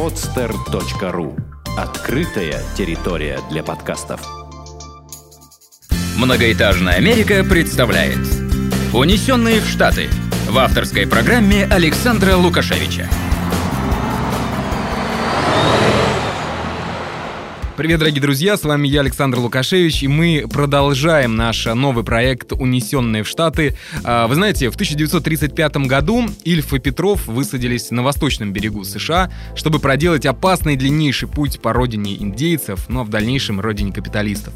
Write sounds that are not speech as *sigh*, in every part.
podster.ru Открытая территория для подкастов. Многоэтажная Америка представляет «Унесенные в Штаты» в авторской программе Александра Лукашевича. Привет, дорогие друзья, с вами я, Александр Лукашевич, и мы продолжаем наш новый проект «Унесенные в Штаты». А, вы знаете, в 1935 году Ильф и Петров высадились на восточном берегу США, чтобы проделать опасный длиннейший путь по родине индейцев, но в дальнейшем родине капиталистов.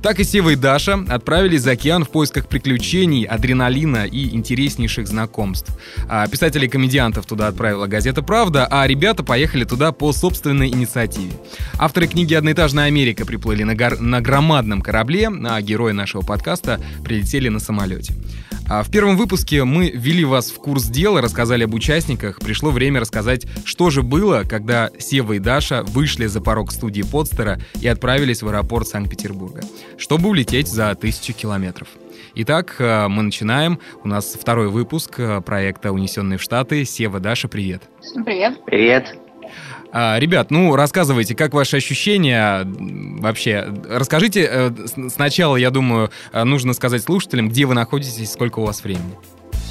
Так и Сева и Даша отправились за океан в поисках приключений, адреналина и интереснейших знакомств. А, писателей и комедиантов туда отправила газета «Правда», а ребята поехали туда по собственной инициативе. Авторы книги «Одноэтажная Одноэтажная Америка приплыли на, гор... на громадном корабле, а герои нашего подкаста прилетели на самолете. А в первом выпуске мы ввели вас в курс дела, рассказали об участниках. Пришло время рассказать, что же было, когда Сева и Даша вышли за порог студии Подстера и отправились в аэропорт Санкт-Петербурга, чтобы улететь за тысячу километров. Итак, э, мы начинаем. У нас второй выпуск э, проекта «Унесенные в Штаты». Сева, Даша, привет. Привет. Привет. А, ребят, ну рассказывайте, как ваши ощущения вообще? Расскажите э, сначала, я думаю, э, нужно сказать слушателям, где вы находитесь, сколько у вас времени.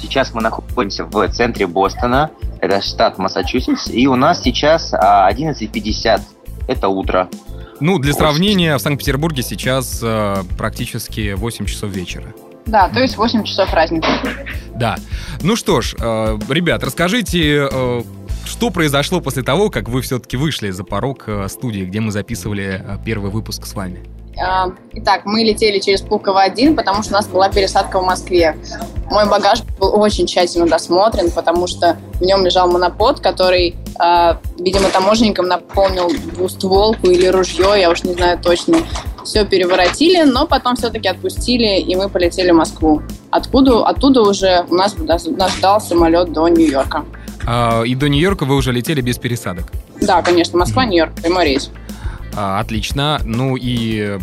Сейчас мы находимся в центре Бостона, это штат Массачусетс, и у нас сейчас 11.50, а, это утро. Ну, для сравнения, в Санкт-Петербурге сейчас э, практически 8 часов вечера. Да, то есть 8 часов разницы. Да. Ну что ж, э, ребят, расскажите, э, что произошло после того, как вы все-таки вышли за порог э, студии, где мы записывали э, первый выпуск с вами? А, итак, мы летели через Пулково-1, потому что у нас была пересадка в Москве. Мой багаж был очень тщательно досмотрен, потому что в нем лежал монопод, который, а, видимо, таможенникам наполнил двустволку или ружье, я уж не знаю точно. Все переворотили, но потом все-таки отпустили, и мы полетели в Москву. Откуда, оттуда уже у нас, нас ждал самолет до Нью-Йорка. А, и до Нью-Йорка вы уже летели без пересадок? Да, конечно, Москва, Нью-Йорк, прямой рейс. А, отлично. Ну и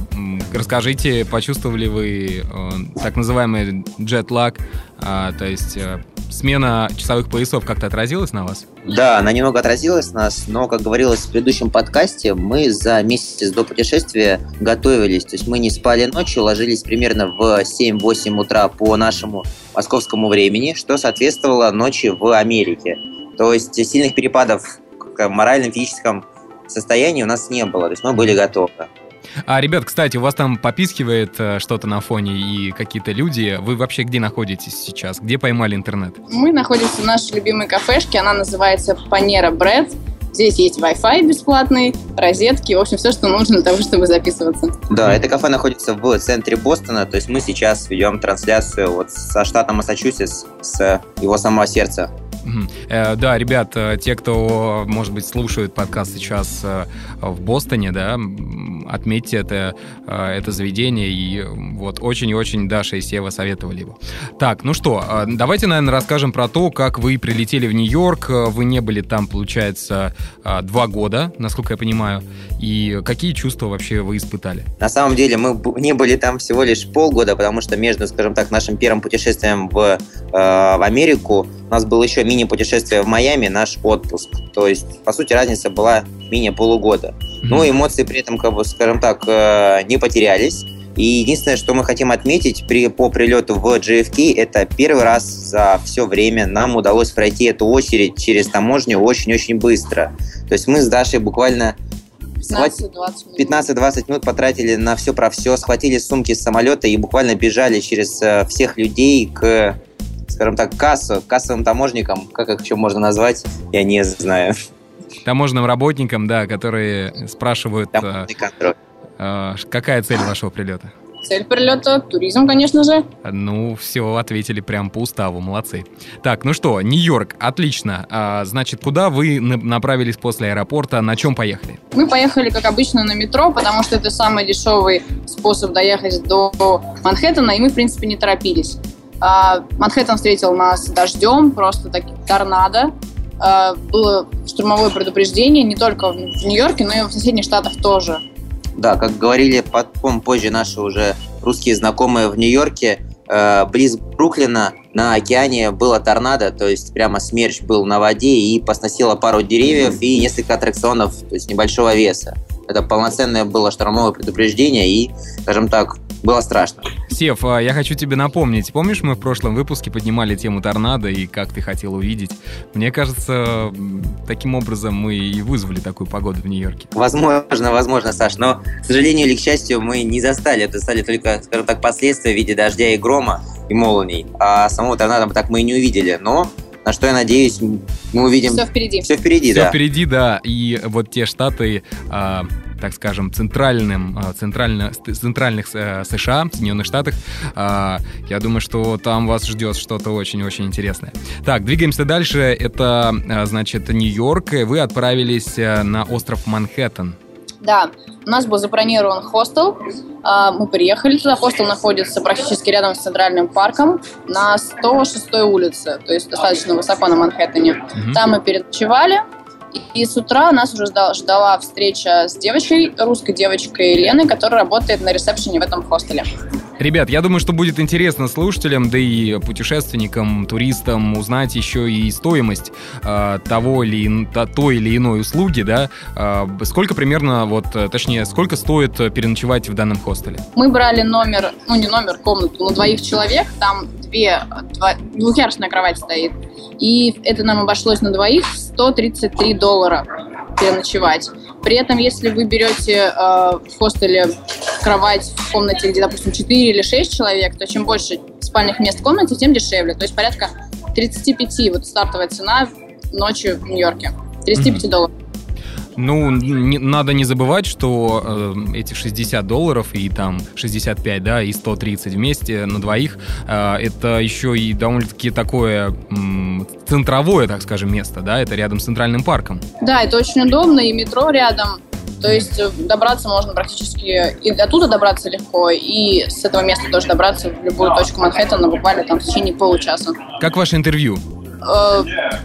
расскажите, почувствовали вы э, так называемый джет-лаг, а, то есть э, смена часовых поясов как-то отразилась на вас? Да, она немного отразилась на нас, но, как говорилось в предыдущем подкасте, мы за месяц до путешествия готовились. То есть мы не спали ночью, ложились примерно в 7-8 утра по нашему московскому времени, что соответствовало ночи в Америке. То есть сильных перепадов в моральном, физическом состоянии у нас не было. То есть мы были готовы. А, ребят, кстати, у вас там попискивает э, что-то на фоне и какие-то люди. Вы вообще где находитесь сейчас? Где поймали интернет? Мы находимся в нашей любимой кафешке. Она называется Панера Бред. Здесь есть Wi-Fi бесплатный, розетки, в общем, все, что нужно для того, чтобы записываться. Да, это кафе находится в центре Бостона, то есть мы сейчас ведем трансляцию вот со штата Массачусетс, с его самого сердца. Э, да, ребят, э, те, кто, может быть, слушают подкаст сейчас э, в Бостоне, да, отметьте это, это заведение, и вот очень и очень Даша и Сева советовали его. Так, ну что, давайте, наверное, расскажем про то, как вы прилетели в Нью-Йорк, вы не были там, получается, два года, насколько я понимаю, и какие чувства вообще вы испытали? На самом деле мы не были там всего лишь полгода, потому что между, скажем так, нашим первым путешествием в, в Америку у нас было еще мини-путешествие в Майами, наш отпуск. То есть, по сути, разница была менее полугода. Mm-hmm. Ну, эмоции при этом, как бы, скажем так, э, не потерялись. И единственное, что мы хотим отметить при, по прилету в JFK, это первый раз за все время нам удалось пройти эту очередь через таможню очень-очень быстро. То есть мы с Дашей буквально 15-20 минут. минут потратили на все про все, схватили сумки с самолета и буквально бежали через э, всех людей к скажем так, кассу, кассовым таможникам, как их еще можно назвать, я не знаю. Таможенным работникам, да, которые спрашивают, э, э, какая цель вашего прилета? Цель прилета – туризм, конечно же. Ну, все, ответили прям по уставу, молодцы. Так, ну что, Нью-Йорк, отлично. А, значит, куда вы направились после аэропорта, на чем поехали? Мы поехали, как обычно, на метро, потому что это самый дешевый способ доехать до Манхэттена, и мы, в принципе, не торопились. А, Манхэттен встретил нас дождем, просто таки торнадо. А, было штурмовое предупреждение не только в Нью-Йорке, но и в соседних штатах тоже. Да, как говорили потом позже наши уже русские знакомые в Нью-Йорке, э, близ Бруклина на океане было торнадо, то есть прямо смерч был на воде и посносило пару деревьев и несколько аттракционов, то есть небольшого веса. Это полноценное было штормовое предупреждение и, скажем так, было страшно. Сев, а, я хочу тебе напомнить, помнишь, мы в прошлом выпуске поднимали тему торнадо и как ты хотел увидеть? Мне кажется, таким образом мы и вызвали такую погоду в Нью-Йорке. Возможно, возможно, Саш, но, к сожалению или к счастью, мы не застали это, стали только, скажем так, последствия в виде дождя и грома и молний, а самого торнадо так мы и не увидели, но на что я надеюсь, мы увидим... Все впереди. Все впереди, Все да. впереди, да. И вот те штаты, а, так скажем, центральным, а, центрально, центральных э, США, Соединенных Штатах, а, я думаю, что там вас ждет что-то очень-очень интересное. Так, двигаемся дальше. Это, а, значит, Нью-Йорк. Вы отправились э, на остров Манхэттен. Да, у нас был забронирован хостел. Мы приехали туда. Хостел находится практически рядом с Центральным парком на 106 улице, то есть достаточно высоко на Манхэттене. Мгм. Там мы переночевали. И с утра нас уже ждала, встреча с девочкой, русской девочкой Леной, которая работает на ресепшене в этом хостеле. Ребят, я думаю, что будет интересно слушателям, да и путешественникам, туристам узнать еще и стоимость э, того или той или иной услуги, да. Э, сколько примерно, вот, э, точнее, сколько стоит переночевать в данном хостеле? Мы брали номер, ну не номер, комнату на двоих человек, там две, два- двухъярусная кровать стоит. И это нам обошлось на двоих в 133 доллара переночевать. При этом, если вы берете э, в хостеле кровать в комнате, где, допустим, 4 или 6 человек, то чем больше спальных мест в комнате, тем дешевле. То есть порядка 35, вот стартовая цена ночью в Нью-Йорке. 35 долларов. Ну, не- надо не забывать, что э, эти 60 долларов и там 65, да, и 130 вместе на двоих, э, это еще и довольно-таки такое м, центровое, так скажем, место, да, это рядом с Центральным парком. Да, это очень удобно, и метро рядом. То есть э, добраться можно практически и оттуда добраться легко, и с этого места тоже добраться в любую точку Манхэттена буквально там в течение получаса. Как ваше интервью? Э,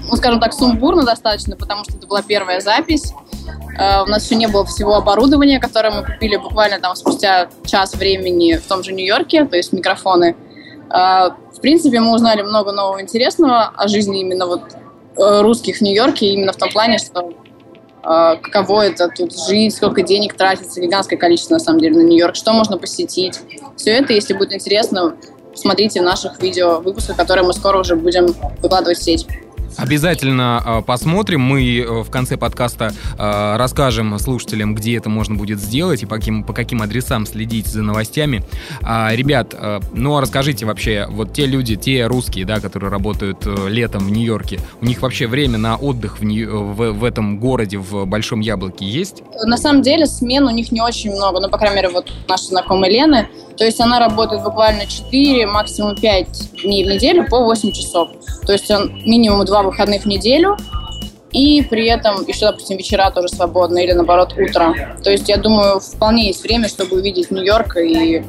ну, скажем так, сумбурно достаточно, потому что это была первая запись. Э, у нас еще не было всего оборудования, которое мы купили буквально там спустя час времени в том же Нью-Йорке, то есть микрофоны. Э, в принципе, мы узнали много нового интересного о жизни именно вот э, русских в Нью-Йорке, именно в том плане, что каково это тут жить, сколько денег тратится, гигантское количество, на самом деле, на Нью-Йорк, что можно посетить. Все это, если будет интересно, смотрите в наших видео выпусках, которые мы скоро уже будем выкладывать в сеть. Обязательно э, посмотрим. Мы э, в конце подкаста э, расскажем слушателям, где это можно будет сделать и по каким, по каким адресам следить за новостями. А, ребят, ну а расскажите вообще, вот те люди, те русские, да, которые работают э, летом в Нью-Йорке, у них вообще время на отдых в, в, в этом городе, в Большом Яблоке есть? На самом деле смен у них не очень много, ну, по крайней мере, вот наша знакомая Лены, то есть она работает буквально 4, максимум 5 дней в неделю по 8 часов. То есть он минимум 2 выходных в неделю, и при этом еще, допустим, вечера тоже свободны, или наоборот, утро. То есть, я думаю, вполне есть время, чтобы увидеть Нью-Йорк и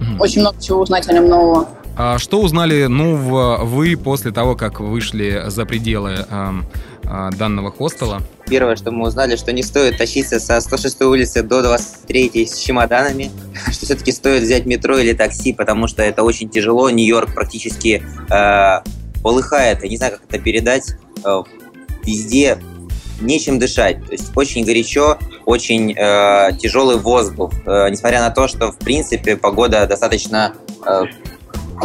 Мгм. очень много чего узнать о нем нового. А что узнали нового вы после того, как вышли за пределы эм, а, данного хостела? Первое, что мы узнали, что не стоит тащиться со 106 улицы до 23 с чемоданами, *laughs* что все-таки стоит взять метро или такси, потому что это очень тяжело. Нью-Йорк практически э, полыхает, я не знаю, как это передать. Э, везде нечем дышать, то есть очень горячо, очень э, тяжелый воздух, Э, несмотря на то, что в принципе погода достаточно э,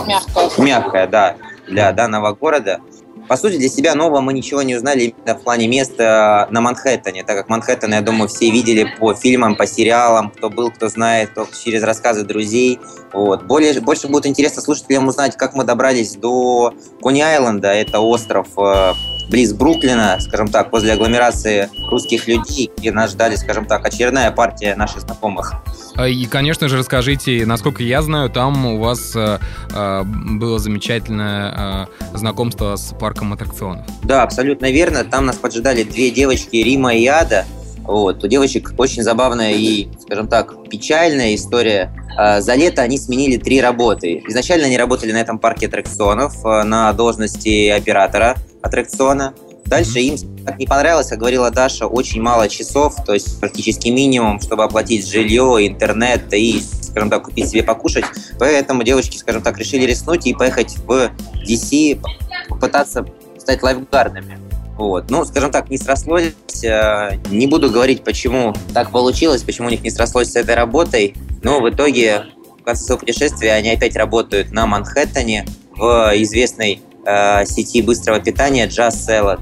Мягко. мягкая, да, для данного города. По сути, для себя нового мы ничего не узнали именно в плане места на Манхэттене, так как Манхэттен, я думаю, все видели по фильмам, по сериалам, кто был, кто знает, кто через рассказы друзей. Вот. Более, больше будет интересно слушателям узнать, как мы добрались до Кони-Айленда, это остров э, близ Бруклина, скажем так, возле агломерации русских людей, где нас ждали, скажем так, очередная партия наших знакомых. А, И, конечно же, расскажите, насколько я знаю, там у вас э, э, было замечательное э, знакомство с парком аттракционов. Да, абсолютно верно. Там нас поджидали две девочки, Рима и Ада. Вот. У девочек очень забавная и, скажем так, печальная история. А, За лето они сменили три работы. Изначально они работали на этом парке аттракционов а, на должности оператора аттракциона. Дальше им так не понравилось, как говорила Даша, очень мало часов, то есть практически минимум, чтобы оплатить жилье, интернет и скажем так, купить себе покушать. Поэтому девочки, скажем так, решили рискнуть и поехать в DC, попытаться стать лайфгардами. Вот. Ну, скажем так, не срослось. Э, не буду говорить, почему так получилось, почему у них не срослось с этой работой. Но в итоге, в конце своего путешествия, они опять работают на Манхэттене в известной э, сети быстрого питания Just Salad.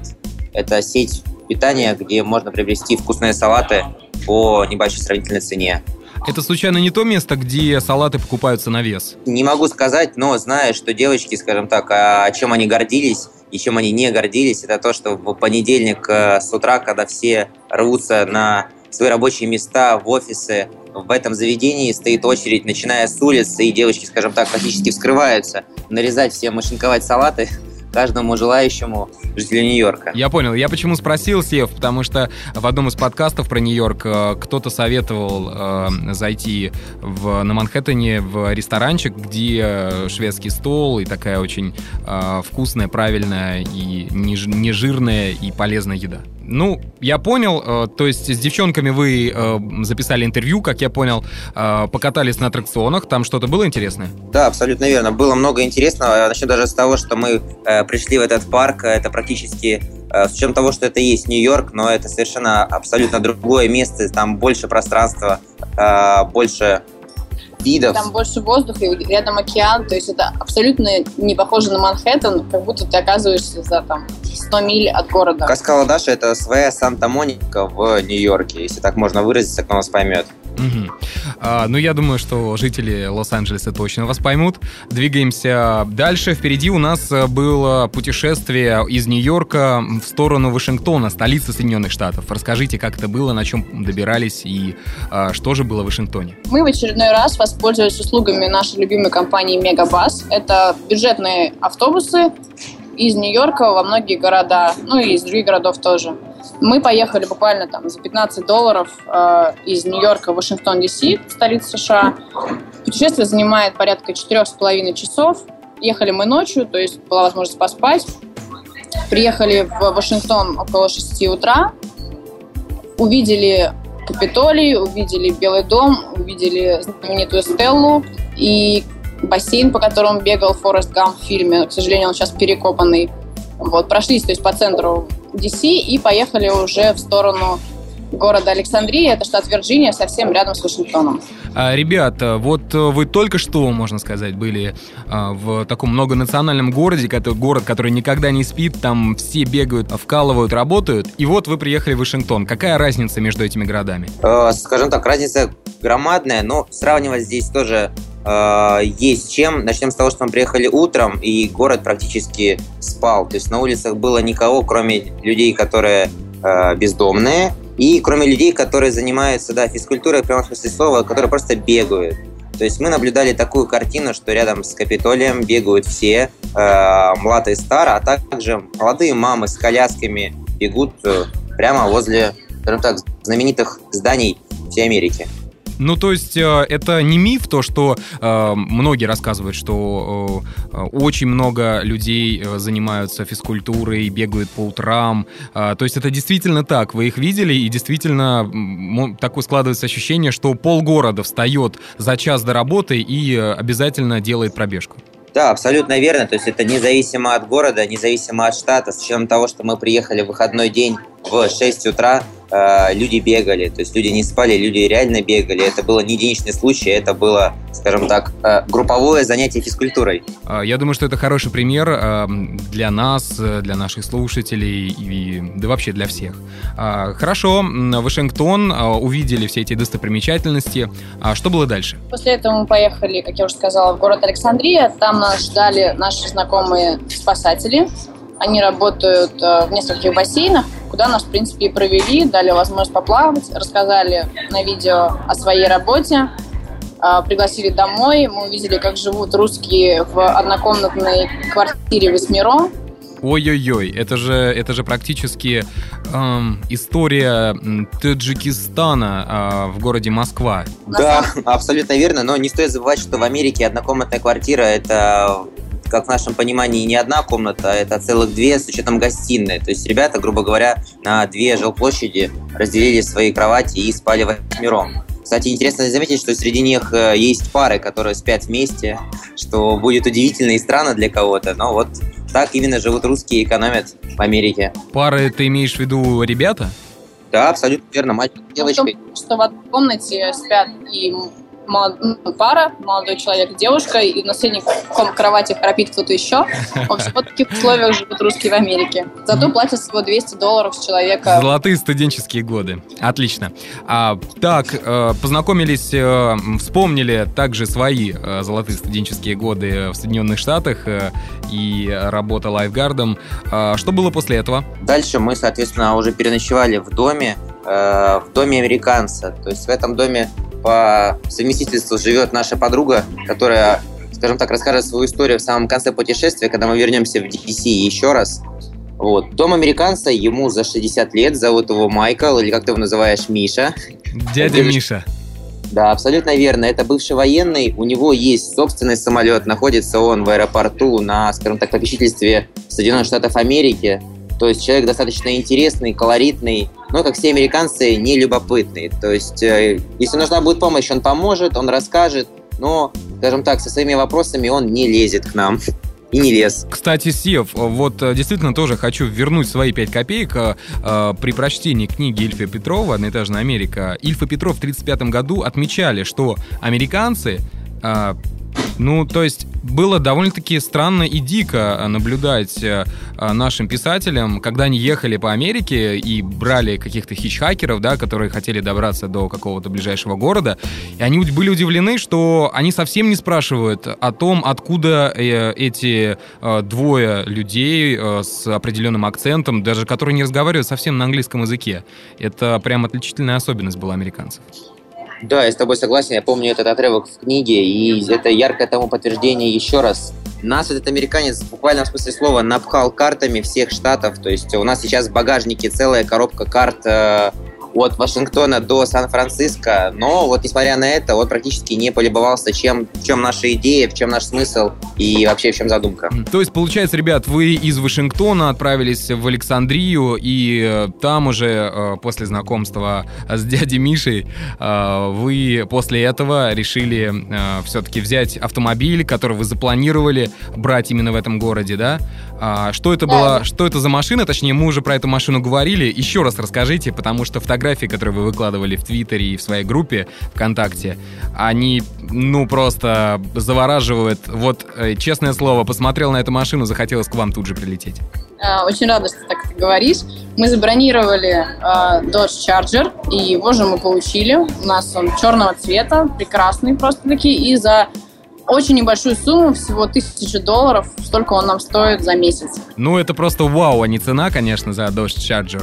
Это сеть питания, где можно приобрести вкусные салаты по небольшой сравнительной цене. Это случайно не то место, где салаты покупаются на вес? Не могу сказать, но знаю, что девочки, скажем так, о чем они гордились и чем они не гордились, это то, что в понедельник э, с утра, когда все рвутся на свои рабочие места, в офисы, в этом заведении стоит очередь, начиная с улицы, и девочки, скажем так, практически вскрываются, нарезать все, машинковать салаты, *laughs* каждому желающему жителю Нью-Йорка. Я понял. Я почему спросил, Сев, потому что в одном из подкастов про Нью-Йорк э, кто-то советовал э, зайти в, на Манхэттене в ресторанчик, где э, шведский стол и такая очень э, вкусная, правильная и не, жирная и полезная еда. Ну, я понял, э, то есть с девчонками вы э, записали интервью, как я понял, э, покатались на аттракционах, там что-то было интересное? Да, абсолютно верно, было много интересного. Начну даже с того, что мы пришли в этот парк, это практически с учетом того, что это есть Нью-Йорк, но это совершенно абсолютно другое место, там больше пространства, больше видов. Там больше воздуха, и рядом океан, то есть это абсолютно не похоже на Манхэттен, как будто ты оказываешься за там 100 миль от города. Каскала Даша — это своя Санта-Моника в Нью-Йорке, если так можно выразиться, кто нас поймет. Угу. А, ну, я думаю, что жители Лос-Анджелеса точно вас поймут. Двигаемся дальше. Впереди у нас было путешествие из Нью-Йорка в сторону Вашингтона, столицы Соединенных Штатов. Расскажите, как это было, на чем добирались и а, что же было в Вашингтоне? Мы в очередной раз воспользовались услугами нашей любимой компании Мегабас. Это бюджетные автобусы из Нью-Йорка во многие города, ну и из других городов тоже. Мы поехали буквально там за 15 долларов э, из Нью-Йорка в Вашингтон, Д.С., столицу США. Путешествие занимает порядка 4,5 часов. Ехали мы ночью, то есть была возможность поспать. Приехали в Вашингтон около 6 утра. Увидели Капитолий, увидели Белый дом, увидели знаменитую Стеллу. И бассейн, по которому бегал Форест Гам в фильме. К сожалению, он сейчас перекопанный. Вот, прошлись, то есть по центру DC и поехали уже в сторону города Александрия, это штат Вирджиния, совсем рядом с Вашингтоном. А, ребята, вот вы только что, можно сказать, были а, в таком многонациональном городе, который, город, который никогда не спит, там все бегают, вкалывают, работают, и вот вы приехали в Вашингтон. Какая разница между этими городами? Э, скажем так, разница громадная, но сравнивать здесь тоже э, есть чем. Начнем с того, что мы приехали утром, и город практически спал. То есть на улицах было никого, кроме людей, которые э, бездомные, и кроме людей, которые занимаются да, физкультурой, в смысле слова, которые просто бегают. То есть мы наблюдали такую картину, что рядом с Капитолием бегают все, э, млад стар, а также молодые мамы с колясками бегут э, прямо возле, скажем так, знаменитых зданий всей Америки. Ну, то есть э, это не миф, то, что э, многие рассказывают, что э, очень много людей занимаются физкультурой, бегают по утрам. То есть это действительно так. Вы их видели, и действительно такое складывается ощущение, что полгорода встает за час до работы и обязательно делает пробежку. Да, абсолютно верно. То есть это независимо от города, независимо от штата. С учетом того, что мы приехали в выходной день в 6 утра, люди бегали. То есть люди не спали, люди реально бегали. Это было не единичный случай, это было, скажем так, э, групповое занятие физкультурой. А, я думаю, что это хороший пример э, для нас, для наших слушателей и да вообще для всех. А, хорошо, Вашингтон, увидели все эти достопримечательности. А что было дальше? После этого мы поехали, как я уже сказала, в город Александрия. Там нас ждали наши знакомые спасатели. Они работают в нескольких бассейнах куда нас, в принципе, и провели, дали возможность поплавать, рассказали на видео о своей работе, а, пригласили домой, мы увидели, как живут русские в однокомнатной квартире восьмером. Ой-ой-ой, это же, это же практически эм, история Таджикистана э, в городе Москва. Да, абсолютно верно, но не стоит забывать, что в Америке однокомнатная квартира – это как в нашем понимании, не одна комната, а это целых две с учетом гостиной. То есть ребята, грубо говоря, на две жилплощади разделили свои кровати и спали восьмером. Кстати, интересно заметить, что среди них э, есть пары, которые спят вместе, что будет удивительно и странно для кого-то, но вот так именно живут русские и экономят в Америке. Пары ты имеешь в виду ребята? Да, абсолютно верно, мальчик с девочкой. Что в одной комнате спят и пара, молодой человек, девушка, и на соседней ком- кровати храпит кто-то еще. В общем, вот в таких условиях живут русские в Америке. Зато платят всего 200 долларов с человека. Золотые студенческие годы. Отлично. А, так, э, познакомились, э, вспомнили также свои э, золотые студенческие годы в Соединенных Штатах и работа лайфгардом. А, что было после этого? Дальше мы, соответственно, уже переночевали в доме, э, в доме американца. То есть в этом доме по совместительству живет наша подруга, которая, скажем так, расскажет свою историю в самом конце путешествия, когда мы вернемся в DC еще раз. Вот. Дом американца, ему за 60 лет, зовут его Майкл, или как ты его называешь, Миша. Дядя Девушка. Миша. Да, абсолютно верно. Это бывший военный, у него есть собственный самолет, находится он в аэропорту на, скажем так, попечительстве Соединенных Штатов Америки. То есть человек достаточно интересный, колоритный, но, как все американцы, не любопытный. То есть, э, если нужна будет помощь, он поможет, он расскажет, но, скажем так, со своими вопросами он не лезет к нам. *laughs* И не лез. Кстати, Сев, вот э, действительно тоже хочу вернуть свои 5 копеек. Э, э, При прочтении книги Ильфа Петрова «Одноэтажная Америка» Ильфа Петров в 1935 году отмечали, что американцы э, ну, то есть было довольно-таки странно и дико э, наблюдать э, э, нашим писателям, когда они ехали по Америке и брали каких-то хичхакеров, да, которые хотели добраться до какого-то ближайшего города, и они были удивлены, что они совсем не спрашивают о том, откуда эти двое людей с определенным акцентом, даже которые не разговаривают совсем на английском языке. Это прям отличительная особенность была американцев. Да, я с тобой согласен. Я помню этот отрывок в книге, и это яркое тому подтверждение еще раз. Нас этот американец в буквальном смысле слова напхал картами всех штатов. То есть у нас сейчас в багажнике целая коробка карт э, от Вашингтона до Сан-Франциско. Но вот несмотря на это, он практически не полюбовался, чем, в чем наша идея, в чем наш смысл и вообще в чем задумка. То есть, получается, ребят, вы из Вашингтона отправились в Александрию, и э, там уже э, после знакомства с дядей Мишей э, вы после этого решили все-таки взять автомобиль, который вы запланировали брать именно в этом городе, да? А, что это Да. было, что это за машина? Точнее, мы уже про эту машину говорили. Еще раз расскажите, потому что фотографии, которые вы выкладывали в Твиттере и в своей группе ВКонтакте, они, ну, просто завораживают. Вот, э, честное слово, посмотрел на эту машину, захотелось к вам тут же прилететь. Э, Очень рада, что так ты говоришь. Мы забронировали э, Dodge Charger, и его же мы получили. У нас он черного цвета, прекрасный просто-таки, и за очень небольшую сумму, всего тысячу долларов, столько он нам стоит за месяц. Ну, это просто вау, а не цена, конечно, за Dodge Charger.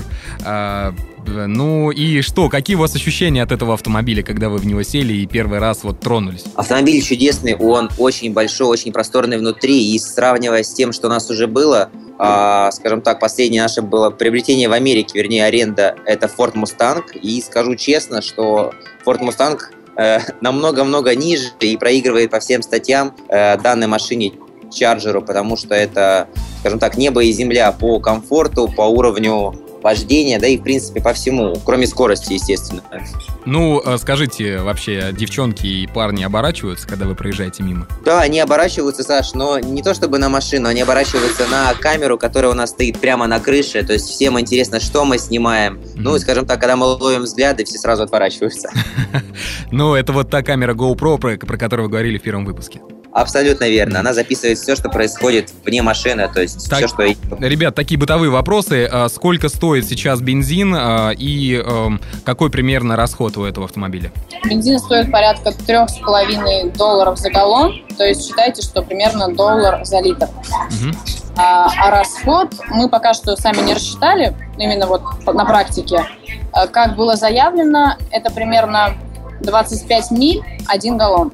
Э, ну и что, какие у вас ощущения от этого автомобиля, когда вы в него сели и первый раз вот тронулись? Автомобиль чудесный, он очень большой, очень просторный внутри, и сравнивая с тем, что у нас уже было, а, скажем так, последнее наше было приобретение в Америке, вернее, аренда, это Ford Mustang, и скажу честно, что Ford Mustang э, *laughs* намного-много ниже и проигрывает по всем статьям э, данной машине Чарджеру, потому что это, скажем так, небо и земля по комфорту, по уровню вождения, да и, в принципе, по всему, кроме скорости, естественно. Ну, э, скажите, вообще, девчонки и парни оборачиваются, когда вы проезжаете мимо? Да, они оборачиваются, Саш, но не то чтобы на машину, они оборачиваются на камеру, которая у нас стоит прямо на крыше. То есть всем интересно, что мы снимаем. Ну, скажем так, когда мы ловим взгляды, все сразу отворачиваются. *laughs* Ну, это вот та камера GoPro, про которую вы говорили в первом выпуске. Абсолютно верно. Она записывает все, что происходит вне машины, то есть Так. все, что... Ребят, такие бытовые вопросы. А Сколько стоит сейчас бензин а, и эм, какой примерно расход у этого автомобиля? Бензин стоит порядка трех с половиной долларов за галлон, то есть считайте, что примерно доллар за литр. Мгм. А, а расход мы пока что сами не рассчитали, именно вот на практике. А, Как было заявлено, это примерно 25 миль, один галлон.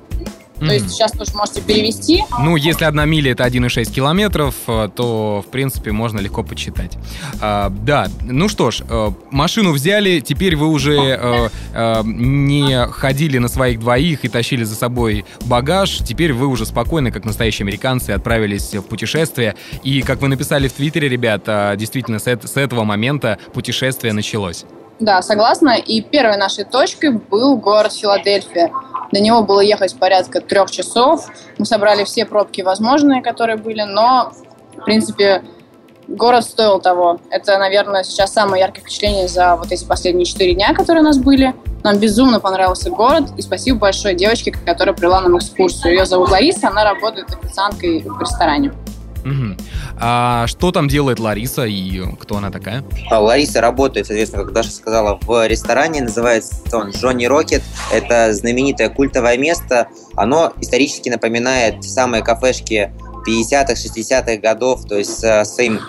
То есть сейчас тоже можете перевести. Ну, если одна миля это 1,6 километров, э, то, в принципе, можно легко подсчитать. А, да, ну что ж, э, машину взяли, теперь вы уже э, не ходили на своих двоих и тащили за собой багаж, теперь вы уже спокойно, как настоящие американцы, отправились в путешествие. И, как вы написали в Твиттере, ребята, действительно, с, с этого момента путешествие началось. Да, согласна. И первой нашей точкой был город Филадельфия. До него было ехать порядка трех часов. Мы собрали все пробки возможные, которые были, но, в принципе, город стоил того. Это, наверное, сейчас самое яркое впечатление за вот эти последние четыре дня, которые у нас были. Нам безумно понравился город, и спасибо большое девочке, которая привела нам экскурсию. Ее зовут Лариса, она работает официанткой в ресторане. Угу. А что там делает Лариса и кто она такая? А, Лариса работает, соответственно, как Даша сказала, в ресторане. Называется он Джонни Рокет. Это знаменитое культовое место. Оно исторически напоминает самые кафешки 50-х, 60-х годов, то есть э, своим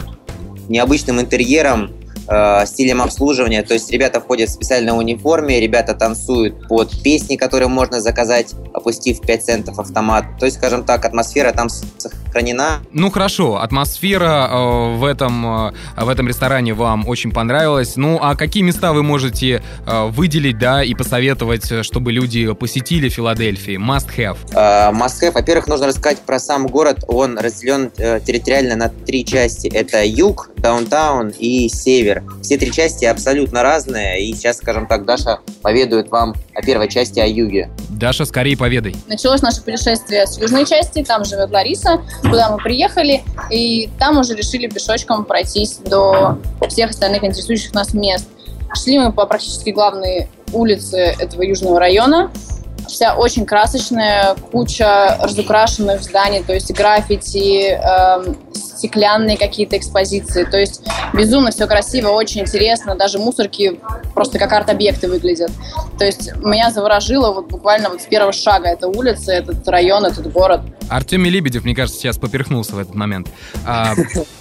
необычным интерьером, э, стилем обслуживания. То есть ребята входят в специальной униформе, ребята танцуют под песни, которые можно заказать, опустив 5 центов автомат. То есть, скажем так, атмосфера там сохранена. Ну хорошо, атмосфера э, в, этом, э, в этом ресторане вам очень понравилась. Ну а какие места вы можете э, выделить, да, и посоветовать, э, чтобы люди посетили Филадельфии? Must have. Э, must have. Во-первых, нужно рассказать про сам город. Он разделен э, территориально на три части. Это юг, даунтаун и север. Все три части абсолютно разные. И сейчас, скажем так, Даша поведает вам о первой части, о юге. Даша, скорее поведай. Началось наше путешествие с южной части, там живет Лариса, куда мы приехали, и там уже решили пешочком пройтись до всех остальных интересующих нас мест. Шли мы по практически главной улице этого южного района, вся очень красочная, куча разукрашенных зданий, то есть граффити, э, стеклянные какие-то экспозиции. То есть безумно все красиво, очень интересно. Даже мусорки просто как арт-объекты выглядят. То есть меня заворожило вот буквально вот с первого шага эта улица, этот район, этот город. Артемий Лебедев, мне кажется, сейчас поперхнулся в этот момент. А,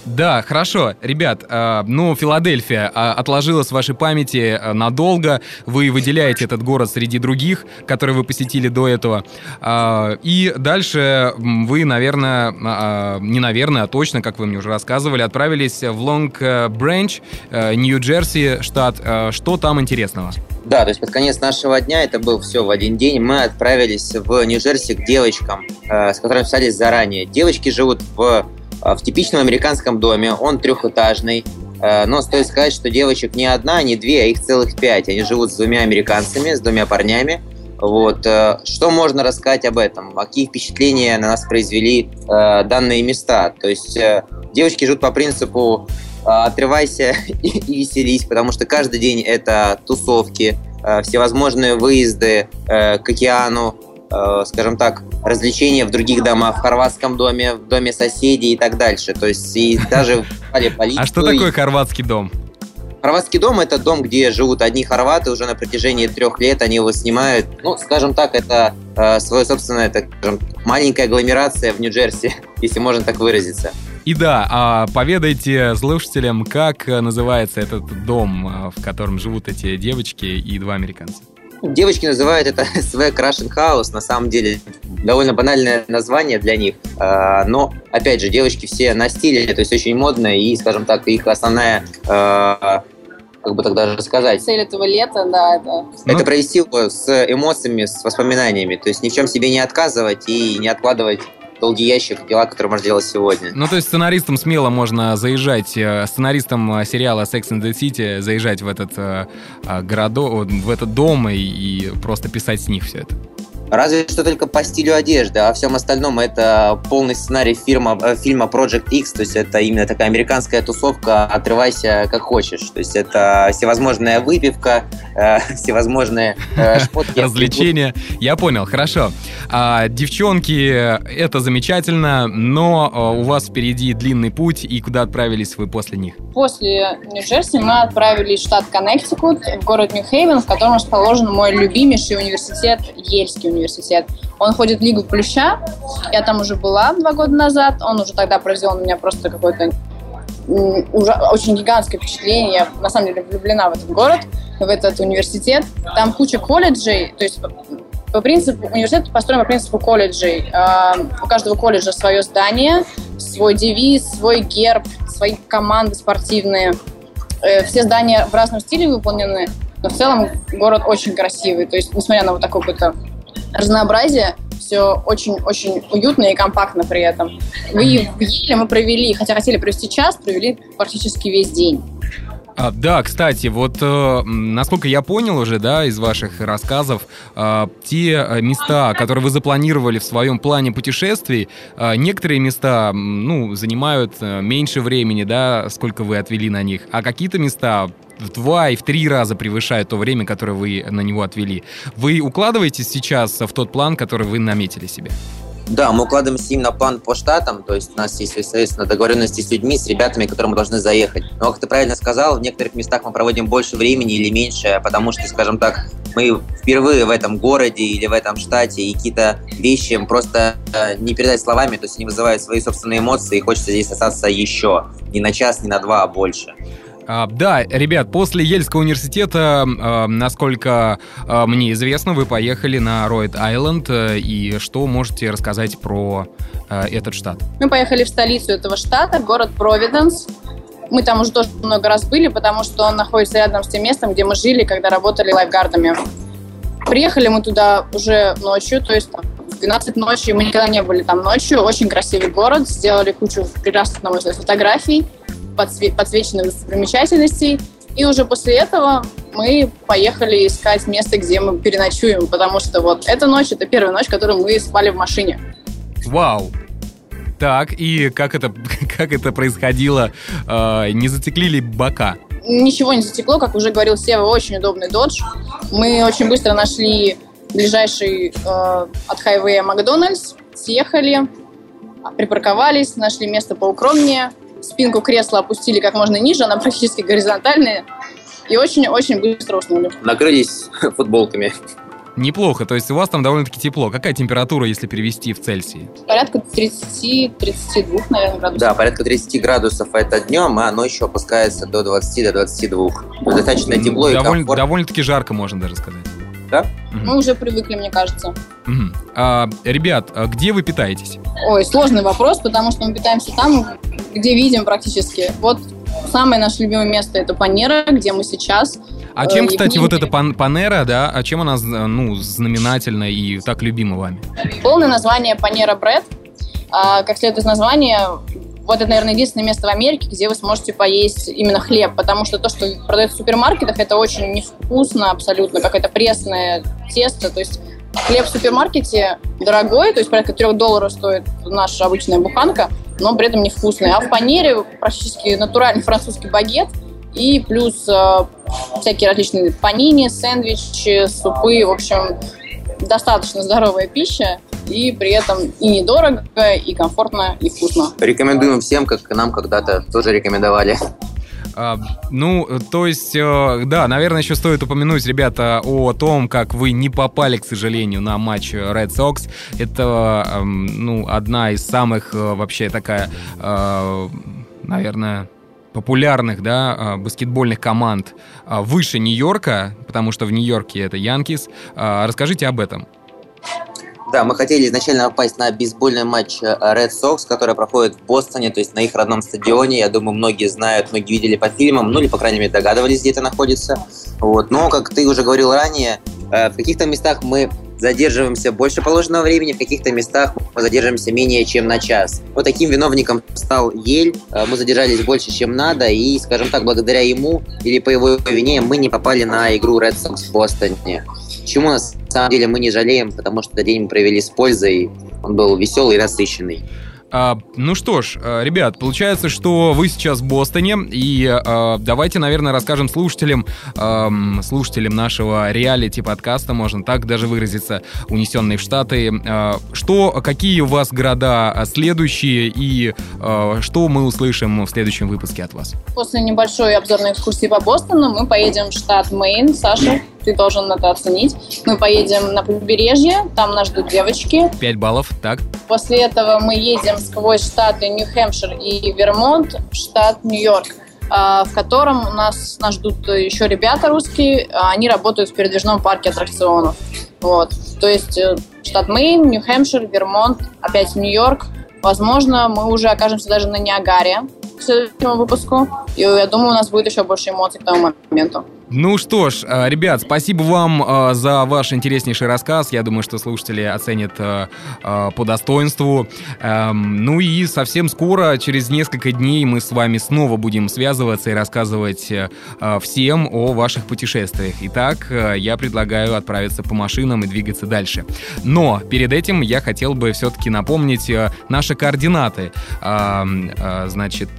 да, хорошо. Ребят, а, ну, Филадельфия а, отложила с вашей памяти а, надолго. Вы выделяете этот город среди других, которые вы посетили до этого. А, и дальше вы, наверное, а, не наверное, а точно, как вы мне уже рассказывали, отправились в Лонг-Бренч, э, Нью-Джерси, штат. Э, что там интересного? Да, то есть под конец нашего дня, это был все в один день, мы отправились в Нью-Джерси к девочкам, э, с которыми писались заранее. Девочки живут в, в типичном американском доме, он трехэтажный, но стоит сказать, что девочек не одна, не две, а их целых пять. Они живут с двумя американцами, с двумя парнями. Вот. Что можно рассказать об этом? Какие впечатления на нас произвели э, данные места? То есть э, девочки живут по принципу отрывайся *laughs* и, и веселись, потому что каждый день это тусовки, э, всевозможные выезды э, к океану, э, скажем так, развлечения в других домах, в хорватском доме, в доме соседей и так дальше. То есть и *laughs* даже полицию. А что такое хорватский дом? Хорватский дом – это дом, где живут одни хорваты уже на протяжении трех лет. Они его снимают. Ну, скажем так, это э, свое собственное, так скажем, маленькая агломерация в Нью-Джерси, *laughs* если можно так выразиться. И да, а поведайте слушателям, как называется этот дом, а, в котором живут эти девочки и два американца. Девочки называют это Swag Russian House, на самом деле довольно банальное название для них, а, но, опять же, девочки все на стиле, то есть очень модно, и, скажем так, их основная а, как бы тогда даже сказать. Цель этого лета, да, это... Это провести его с эмоциями, с воспоминаниями, то есть ни в чем себе не отказывать и не откладывать долгий ящик дела, которые можно делать сегодня. Ну, то есть сценаристам смело можно заезжать, э, сценаристам э, сериала Sex and the City заезжать в этот э, городок, в этот дом и, и просто писать с них все это. Разве что только по стилю одежды, а всем остальном это полный сценарий фильма, э, фильма Project X, то есть это именно такая американская тусовка «Отрывайся как хочешь». То есть это всевозможная выпивка, э, *laughs* всевозможные э, *laughs* шмотки. Развлечения. Я понял, хорошо. А, девчонки, это замечательно, но э, у вас впереди длинный путь, и куда отправились вы после них? После Нью-Джерси мы отправились в штат Коннектикут, в город Нью-Хейвен, в котором расположен мой любимейший университет, Ельский университет университет. Он ходит в Лигу Плюща. Я там уже была два года назад. Он уже тогда произвел на меня просто какое-то уже очень гигантское впечатление. Я на самом деле влюблена в этот город, в этот университет. Там куча колледжей, то есть по принципу, университет построен по принципу колледжей. А, у каждого колледжа свое здание, свой девиз, свой герб, свои команды спортивные. Э, все здания в разном стиле выполнены, но в целом город очень красивый. То есть, несмотря на вот такой какой-то разнообразие, все очень-очень уютно и компактно при этом. Вы в Еле мы провели, хотя хотели провести час, провели практически весь день. А, да, кстати, вот э, насколько я понял уже, да, из ваших рассказов, э, те места, которые вы запланировали в своем плане путешествий, э, некоторые места, ну, занимают э, меньше времени, да, сколько вы отвели на них, а какие-то места в два и в три раза превышают то время, которое вы на него отвели. Вы укладываетесь сейчас в тот план, который вы наметили себе? Да, мы укладываемся именно план по штатам, то есть у нас есть, соответственно, договоренности с людьми, с ребятами, которые мы должны заехать. Но, как ты правильно сказал, в некоторых местах мы проводим больше времени или меньше, потому что, скажем так, мы впервые в этом городе или в этом штате, и какие-то вещи просто э, не передать словами, то есть они вызывают свои собственные эмоции, и хочется здесь остаться еще, не на час, не на два, а больше. А, да, ребят, после Ельского университета, а, насколько а, мне известно, вы поехали на Ройд Айленд. И что можете рассказать про этот штат? Мы поехали в столицу этого штата, город Провиденс. Мы там уже тоже много раз были, потому что он находится рядом с тем местом, где мы жили, когда работали лайфгардами. Приехали мы туда уже ночью, то есть там, в 12 ночи, мы никогда не были там ночью. Очень красивый город, сделали кучу прекрасных, на мой фотографий подсве- подсвеченных достопримечательностей. И уже после этого мы поехали искать место, где мы переночуем, потому что вот эта ночь, это первая ночь, которую мы спали в машине. Вау! Так, и как это, *laughs* как это происходило? Э, не затекли ли бока? Ничего не затекло, как уже говорил Сева, очень удобный додж. Мы очень быстро нашли ближайший э, от хайвея Макдональдс, съехали, припарковались, нашли место поукромнее, спинку кресла опустили как можно ниже, она практически горизонтальная, и очень-очень быстро уснули. Накрылись *laughs* футболками. Неплохо, то есть у вас там довольно-таки тепло. Какая температура, если перевести в Цельсии? Порядка 30-32, наверное, градусов. Да, порядка 30 градусов это днем, а ночью опускается до 20-22. До достаточно тепло Доволь, и комфортно. Довольно-таки жарко, можно даже сказать. Да? Угу. Мы уже привыкли, мне кажется. Угу. А, ребят, а где вы питаетесь? Ой, сложный вопрос, потому что мы питаемся там, где видим практически. Вот самое наше любимое место это Панера, где мы сейчас. А чем, э, кстати, вот эта пан Панера, да, а чем она, ну, знаменательна и так любима вами? Полное название Панера Бред. А, как следует из названия, вот это, наверное, единственное место в Америке, где вы сможете поесть именно хлеб, потому что то, что продается в супермаркетах, это очень невкусно абсолютно, какое-то пресное тесто, то есть хлеб в супермаркете дорогой, то есть порядка 3 долларов стоит наша обычная буханка, но при этом невкусный. А в панере практически натуральный французский багет и плюс э, всякие различные панини, сэндвичи, супы, в общем, достаточно здоровая пища и при этом и недорого, и комфортно, и вкусно. Рекомендуем всем, как нам когда-то тоже рекомендовали. А, ну, то есть, э, да, наверное, еще стоит упомянуть, ребята, о том, как вы не попали, к сожалению, на матч Red Sox. Это, э, ну, одна из самых э, вообще такая, э, наверное, популярных, да, а, баскетбольных команд а, выше Нью-Йорка, потому что в Нью-Йорке это Янкис. Расскажите об этом. Да, мы хотели изначально попасть на бейсбольный матч э, Red Sox, который проходит в Бостоне, то есть на их родном стадионе. Я думаю, многие знают, многие видели по фильмам, ну или, по крайней мере, догадывались, где это находится. Вот. Но, как ты уже говорил ранее, э, в каких-то местах мы задерживаемся больше положенного времени, в каких-то местах мы задерживаемся менее чем на час. Вот таким виновником стал Ель. Э, мы задержались больше, чем надо, и, скажем так, благодаря ему или по его вине мы не попали на игру Red Sox в Бостоне. Чему на самом деле мы не жалеем, потому что день мы провели с пользой, он был веселый и насыщенный. А, ну что ж, э, ребят, получается, что вы сейчас в Бостоне, и а, давайте, наверное, расскажем слушателям, а, слушателям нашего реалити-подкаста, можно так даже выразиться, «Унесенные в Штаты», а, что, какие у вас города следующие, и а, что мы услышим в следующем выпуске от вас? После небольшой обзорной экскурсии по Бостону мы поедем в штат Мэйн. Саша, ты должен это оценить. Мы поедем на побережье, там нас ждут девочки. Пять баллов, так. После этого мы едем сквозь штаты Нью-Хэмпшир и Вермонт в штат Нью-Йорк а, в котором у нас, нас ждут еще ребята русские, а, они работают в передвижном парке аттракционов. Вот. То есть э, штат Мэйн, Нью-Хэмпшир, Вермонт, опять Нью-Йорк. Возможно, мы уже окажемся даже на Ниагаре к следующему выпуску. И я думаю, у нас будет еще больше эмоций к тому моменту. Ну что ж, э, ребят, спасибо вам э, за ваш интереснейший рассказ. Я думаю, что слушатели оценят э, по достоинству. Эм, ну и совсем скоро, через несколько дней, мы с вами снова будем связываться и рассказывать всем о ваших путешествиях. Итак, я предлагаю отправиться по машинам и двигаться дальше. Но перед этим я хотел бы все-таки напомнить наши координаты. Эм, значит,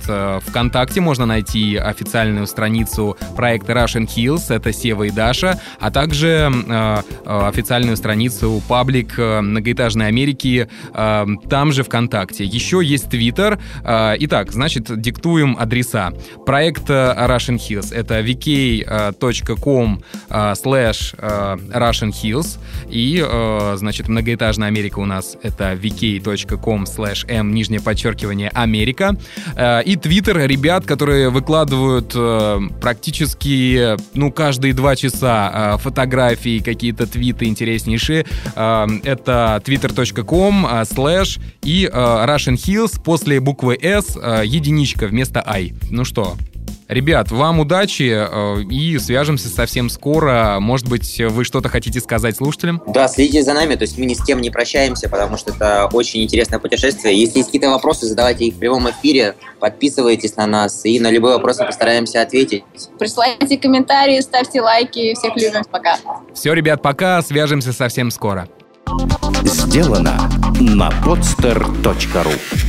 ВКонтакте можно найти официальную страницу проекта Russian Hills, это Сева и Даша, а также э, э, официальную страницу паблик э, многоэтажной Америки, э, там же ВКонтакте. Еще есть Твиттер. Э, итак, значит, диктуем адреса. Проект э, Russian Hills — это vk.com slash Russian Hills, и, э, значит, многоэтажная Америка у нас — это vk.com slash m, нижнее подчеркивание, Америка. Э, и Твиттер ребят, которые выкладывают э, практически ну, каждые два часа а, фотографии, какие-то твиты интереснейшие. А, это twitter.com а, slash и Russian Hills после буквы S единичка вместо I. Ну что, Ребят, вам удачи э, и свяжемся совсем скоро. Может быть, вы что-то хотите сказать слушателям? Да, следите за нами, то есть мы ни с кем не прощаемся, потому что это очень интересное путешествие. Если есть какие-то вопросы, задавайте их в прямом эфире, подписывайтесь на нас и на любые вопросы постараемся ответить. Присылайте комментарии, ставьте лайки. Всех любим. Пока. Все, ребят, пока. Свяжемся совсем скоро. Сделано на podster.ru